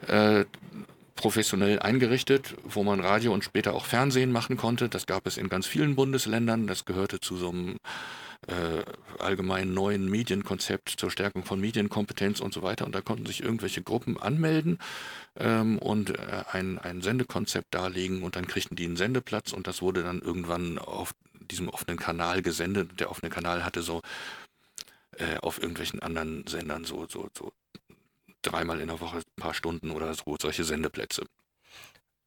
äh, professionell eingerichtet, wo man Radio und später auch Fernsehen machen konnte. Das gab es in ganz vielen Bundesländern. Das gehörte zu so einem äh, allgemeinen neuen Medienkonzept zur Stärkung von Medienkompetenz und so weiter. Und da konnten sich irgendwelche Gruppen anmelden ähm, und äh, ein, ein Sendekonzept darlegen und dann kriegten die einen Sendeplatz und das wurde dann irgendwann auf diesem offenen Kanal gesendet. Der offene Kanal hatte so äh, auf irgendwelchen anderen Sendern so, so, so dreimal in der Woche ein paar Stunden oder so solche Sendeplätze.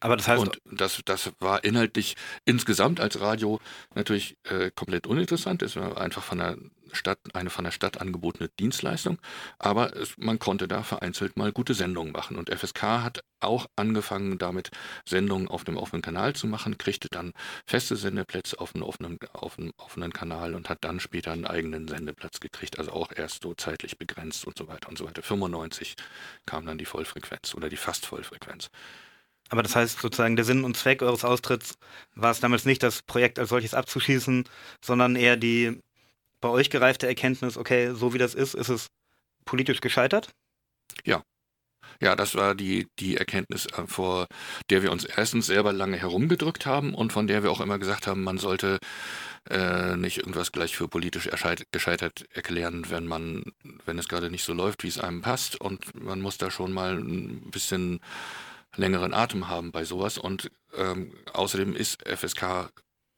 Aber das heißt. Und das, das war inhaltlich insgesamt als Radio natürlich äh, komplett uninteressant. Es war einfach von der Stadt, eine von der Stadt angebotene Dienstleistung. Aber es, man konnte da vereinzelt mal gute Sendungen machen. Und FSK hat auch angefangen, damit Sendungen auf dem offenen Kanal zu machen, kriegte dann feste Sendeplätze auf einem offenen, auf einem offenen Kanal und hat dann später einen eigenen Sendeplatz gekriegt. Also auch erst so zeitlich begrenzt und so weiter und so weiter. 95 kam dann die Vollfrequenz oder die fast Vollfrequenz. Aber das heißt sozusagen, der Sinn und Zweck eures Austritts war es damals nicht, das Projekt als solches abzuschießen, sondern eher die bei euch gereifte Erkenntnis, okay, so wie das ist, ist es politisch gescheitert? Ja. Ja, das war die, die Erkenntnis, äh, vor der wir uns erstens selber lange herumgedrückt haben und von der wir auch immer gesagt haben, man sollte äh, nicht irgendwas gleich für politisch gescheitert erklären, wenn man, wenn es gerade nicht so läuft, wie es einem passt. Und man muss da schon mal ein bisschen längeren Atem haben bei sowas. Und ähm, außerdem ist FSK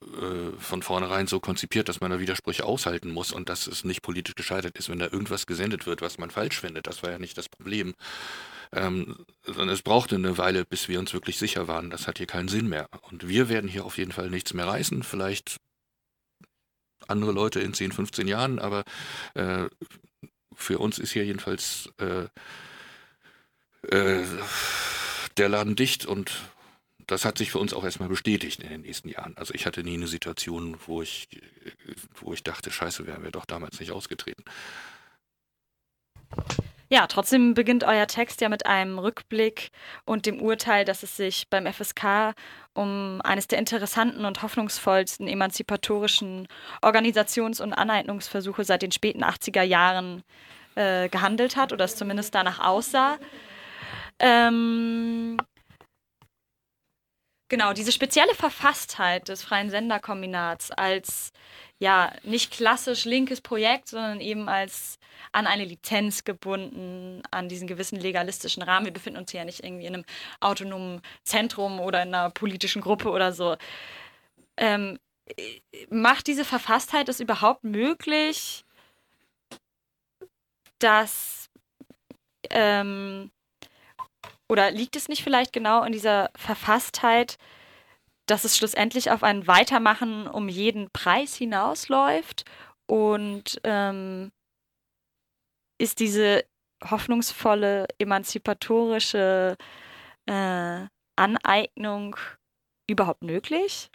äh, von vornherein so konzipiert, dass man da Widersprüche aushalten muss und dass es nicht politisch gescheitert ist, wenn da irgendwas gesendet wird, was man falsch findet. Das war ja nicht das Problem. Ähm, sondern es brauchte eine Weile, bis wir uns wirklich sicher waren, das hat hier keinen Sinn mehr. Und wir werden hier auf jeden Fall nichts mehr reißen, vielleicht andere Leute in 10, 15 Jahren, aber äh, für uns ist hier jedenfalls äh, äh, der Laden dicht und das hat sich für uns auch erstmal bestätigt in den nächsten Jahren. Also ich hatte nie eine Situation, wo ich, wo ich dachte, scheiße, wären wir doch damals nicht ausgetreten. Ja, trotzdem beginnt euer Text ja mit einem Rückblick und dem Urteil, dass es sich beim FSK um eines der interessanten und hoffnungsvollsten emanzipatorischen Organisations- und Aneignungsversuche seit den späten 80er Jahren äh, gehandelt hat oder es zumindest danach aussah. Ähm, genau, diese spezielle Verfasstheit des Freien Senderkombinats als ja nicht klassisch linkes Projekt, sondern eben als an eine Lizenz gebunden, an diesen gewissen legalistischen Rahmen. Wir befinden uns ja nicht irgendwie in einem autonomen Zentrum oder in einer politischen Gruppe oder so. Ähm, macht diese Verfasstheit es überhaupt möglich, dass ähm, oder liegt es nicht vielleicht genau in dieser Verfasstheit, dass es schlussendlich auf ein Weitermachen um jeden Preis hinausläuft? Und ähm, ist diese hoffnungsvolle, emanzipatorische äh, Aneignung überhaupt möglich?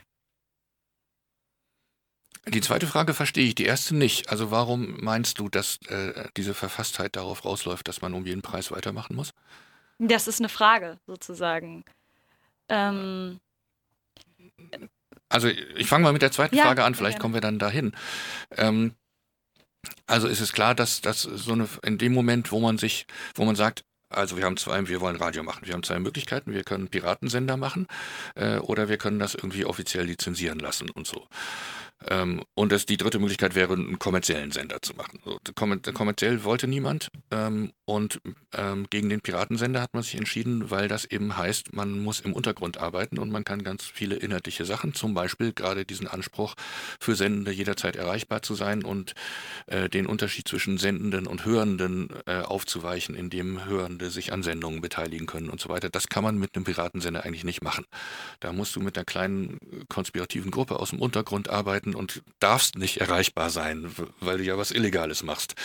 Die zweite Frage verstehe ich, die erste nicht. Also warum meinst du, dass äh, diese Verfasstheit darauf rausläuft, dass man um jeden Preis weitermachen muss? Das ist eine Frage, sozusagen. Ähm, also ich fange mal mit der zweiten ja, Frage an, vielleicht kommen wir dann dahin. Ähm, also ist es klar, dass, dass so eine in dem Moment, wo man sich, wo man sagt, also wir haben zwei, wir wollen Radio machen. Wir haben zwei Möglichkeiten. Wir können Piratensender machen äh, oder wir können das irgendwie offiziell lizenzieren lassen und so. Ähm, und das, die dritte Möglichkeit wäre, einen kommerziellen Sender zu machen. So, kommerziell wollte niemand. Ähm, und ähm, gegen den Piratensender hat man sich entschieden, weil das eben heißt, man muss im Untergrund arbeiten und man kann ganz viele inhaltliche Sachen, zum Beispiel gerade diesen Anspruch für Sendende jederzeit erreichbar zu sein und äh, den Unterschied zwischen Sendenden und Hörenden äh, aufzuweichen, indem Hörende sich an Sendungen beteiligen können und so weiter. Das kann man mit einem Piratensender eigentlich nicht machen. Da musst du mit einer kleinen konspirativen Gruppe aus dem Untergrund arbeiten und darfst nicht erreichbar sein, weil du ja was Illegales machst.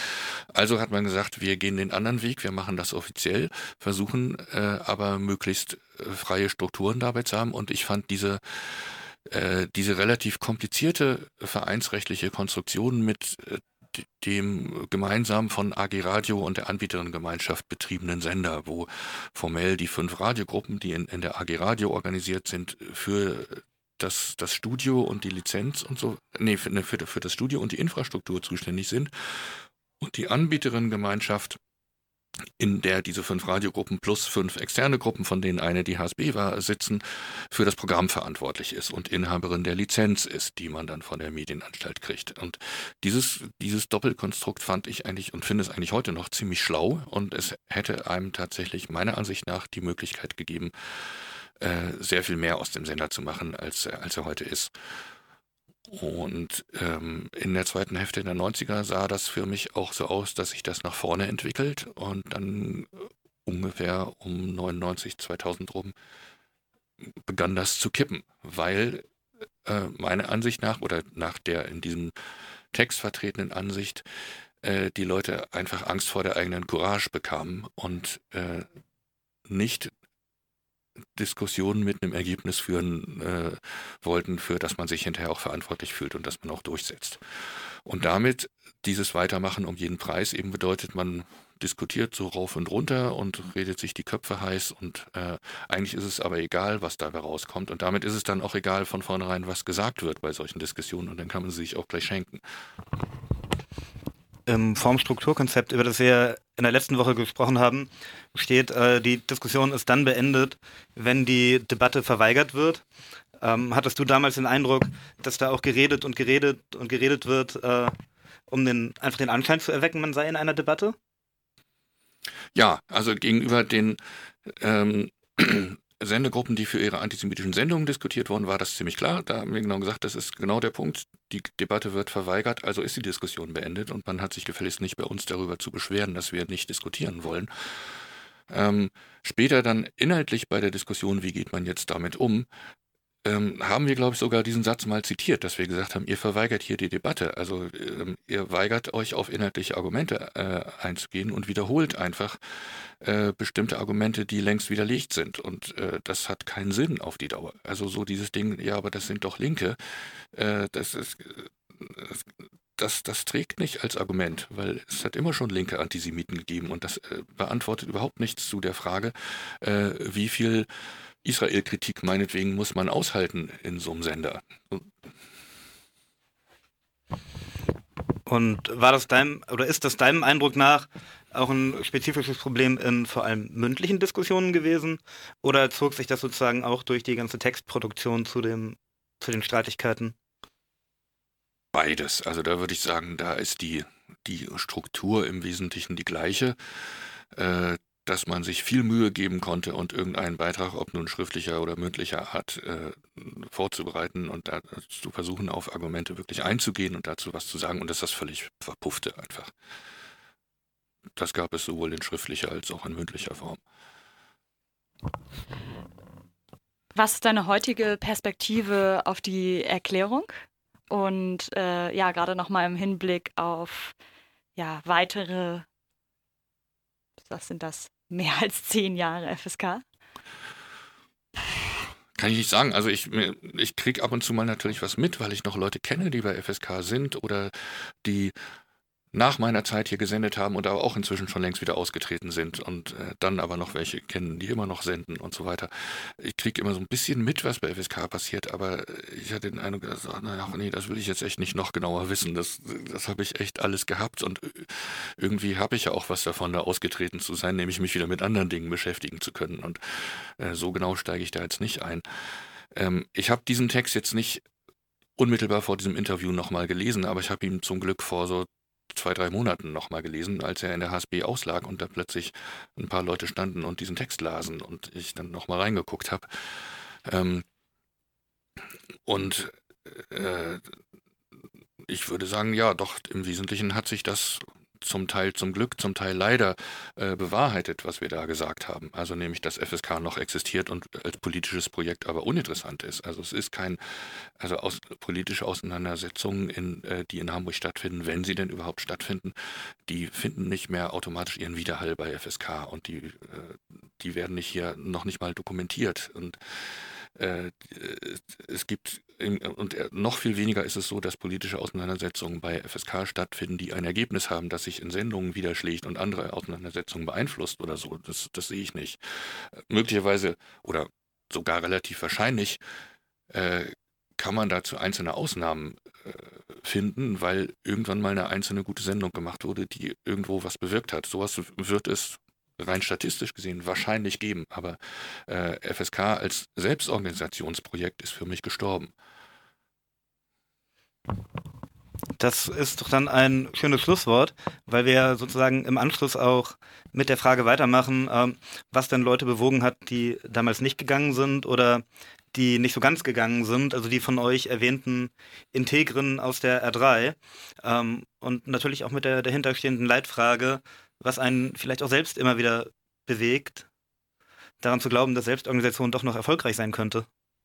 Also hat man gesagt, wir gehen den anderen Weg, wir machen das offiziell, versuchen äh, aber möglichst äh, freie Strukturen dabei zu haben. Und ich fand diese, äh, diese relativ komplizierte vereinsrechtliche Konstruktion mit äh, dem gemeinsam von AG Radio und der Anbieterinnengemeinschaft betriebenen Sender, wo formell die fünf Radiogruppen, die in, in der AG Radio organisiert sind, für das, das Studio und die Lizenz und so, nee, für, für, für das Studio und die Infrastruktur zuständig sind und die Anbieterinnengemeinschaft in der diese fünf Radiogruppen plus fünf externe Gruppen, von denen eine die HSB war, sitzen, für das Programm verantwortlich ist und Inhaberin der Lizenz ist, die man dann von der Medienanstalt kriegt. Und dieses, dieses Doppelkonstrukt fand ich eigentlich und finde es eigentlich heute noch ziemlich schlau und es hätte einem tatsächlich meiner Ansicht nach die Möglichkeit gegeben, äh, sehr viel mehr aus dem Sender zu machen, als, als er heute ist. Und ähm, in der zweiten Hälfte der 90er sah das für mich auch so aus, dass sich das nach vorne entwickelt und dann äh, ungefähr um 99, 2000 rum begann das zu kippen, weil äh, meiner Ansicht nach oder nach der in diesem Text vertretenen Ansicht äh, die Leute einfach Angst vor der eigenen Courage bekamen und äh, nicht Diskussionen mit einem Ergebnis führen äh, wollten, für das man sich hinterher auch verantwortlich fühlt und das man auch durchsetzt. Und damit dieses Weitermachen um jeden Preis eben bedeutet, man diskutiert so rauf und runter und redet sich die Köpfe heiß und äh, eigentlich ist es aber egal, was dabei rauskommt und damit ist es dann auch egal von vornherein, was gesagt wird bei solchen Diskussionen und dann kann man sie sich auch gleich schenken im Formstrukturkonzept, über das wir in der letzten Woche gesprochen haben, steht, äh, die Diskussion ist dann beendet, wenn die Debatte verweigert wird. Ähm, hattest du damals den Eindruck, dass da auch geredet und geredet und geredet wird, äh, um den, einfach den Anschein zu erwecken, man sei in einer Debatte? Ja, also gegenüber den ähm, Sendegruppen, die für ihre antisemitischen Sendungen diskutiert wurden, war das ziemlich klar. Da haben wir genau gesagt, das ist genau der Punkt. Die Debatte wird verweigert, also ist die Diskussion beendet und man hat sich gefälligst nicht bei uns darüber zu beschweren, dass wir nicht diskutieren wollen. Ähm, später dann inhaltlich bei der Diskussion, wie geht man jetzt damit um, ähm, haben wir, glaube ich, sogar diesen Satz mal zitiert, dass wir gesagt haben, ihr verweigert hier die Debatte. Also ähm, ihr weigert euch auf inhaltliche Argumente äh, einzugehen und wiederholt einfach äh, bestimmte Argumente, die längst widerlegt sind. Und äh, das hat keinen Sinn auf die Dauer. Also so dieses Ding, ja, aber das sind doch Linke, äh, das ist... Das, das, trägt nicht als Argument, weil es hat immer schon linke Antisemiten gegeben und das äh, beantwortet überhaupt nichts zu der Frage, äh, wie viel Israel-Kritik meinetwegen muss man aushalten in so einem Sender. Und war das deinem, oder ist das deinem Eindruck nach auch ein spezifisches Problem in vor allem mündlichen Diskussionen gewesen? Oder zog sich das sozusagen auch durch die ganze Textproduktion zu, dem, zu den Streitigkeiten? Beides. Also da würde ich sagen, da ist die, die Struktur im Wesentlichen die gleiche. Äh, dass man sich viel Mühe geben konnte und irgendeinen Beitrag, ob nun schriftlicher oder mündlicher Art, äh, vorzubereiten und da zu versuchen, auf Argumente wirklich einzugehen und dazu was zu sagen und dass das völlig verpuffte einfach. Das gab es sowohl in schriftlicher als auch in mündlicher Form. Was ist deine heutige Perspektive auf die Erklärung? Und äh, ja, gerade nochmal im Hinblick auf ja, weitere, was sind das, mehr als zehn Jahre FSK? Kann ich nicht sagen. Also ich, ich kriege ab und zu mal natürlich was mit, weil ich noch Leute kenne, die bei FSK sind oder die nach meiner Zeit hier gesendet haben und aber auch inzwischen schon längst wieder ausgetreten sind und äh, dann aber noch welche kennen, die immer noch senden und so weiter. Ich kriege immer so ein bisschen mit, was bei FSK passiert, aber ich hatte den Eindruck, dass, ach, naja, nee, das will ich jetzt echt nicht noch genauer wissen. Das, das habe ich echt alles gehabt und irgendwie habe ich ja auch was davon, da ausgetreten zu sein, nämlich mich wieder mit anderen Dingen beschäftigen zu können. Und äh, so genau steige ich da jetzt nicht ein. Ähm, ich habe diesen Text jetzt nicht unmittelbar vor diesem Interview nochmal gelesen, aber ich habe ihn zum Glück vor so zwei, drei Monaten nochmal gelesen, als er in der HSB auslag und da plötzlich ein paar Leute standen und diesen Text lasen und ich dann nochmal reingeguckt habe. Ähm, und äh, ich würde sagen, ja, doch, im Wesentlichen hat sich das zum Teil zum Glück, zum Teil leider äh, bewahrheitet, was wir da gesagt haben. Also nämlich, dass FSK noch existiert und als politisches Projekt aber uninteressant ist. Also es ist kein, also aus, politische Auseinandersetzungen, in, äh, die in Hamburg stattfinden, wenn sie denn überhaupt stattfinden, die finden nicht mehr automatisch ihren Widerhall bei FSK und die, äh, die werden nicht hier noch nicht mal dokumentiert. Und äh, es gibt, und noch viel weniger ist es so, dass politische Auseinandersetzungen bei FSK stattfinden, die ein Ergebnis haben, das sich in Sendungen widerschlägt und andere Auseinandersetzungen beeinflusst oder so. Das, das sehe ich nicht. Möglicherweise oder sogar relativ wahrscheinlich äh, kann man dazu einzelne Ausnahmen äh, finden, weil irgendwann mal eine einzelne gute Sendung gemacht wurde, die irgendwo was bewirkt hat. Sowas wird es rein statistisch gesehen wahrscheinlich geben, aber äh, FSK als Selbstorganisationsprojekt ist für mich gestorben. Das ist doch dann ein schönes Schlusswort, weil wir sozusagen im Anschluss auch mit der Frage weitermachen, ähm, was denn Leute bewogen hat, die damals nicht gegangen sind oder die nicht so ganz gegangen sind, also die von euch erwähnten Integren aus der R3 ähm, und natürlich auch mit der dahinterstehenden Leitfrage, was einen vielleicht auch selbst immer wieder bewegt, daran zu glauben, dass Selbstorganisation doch noch erfolgreich sein könnte.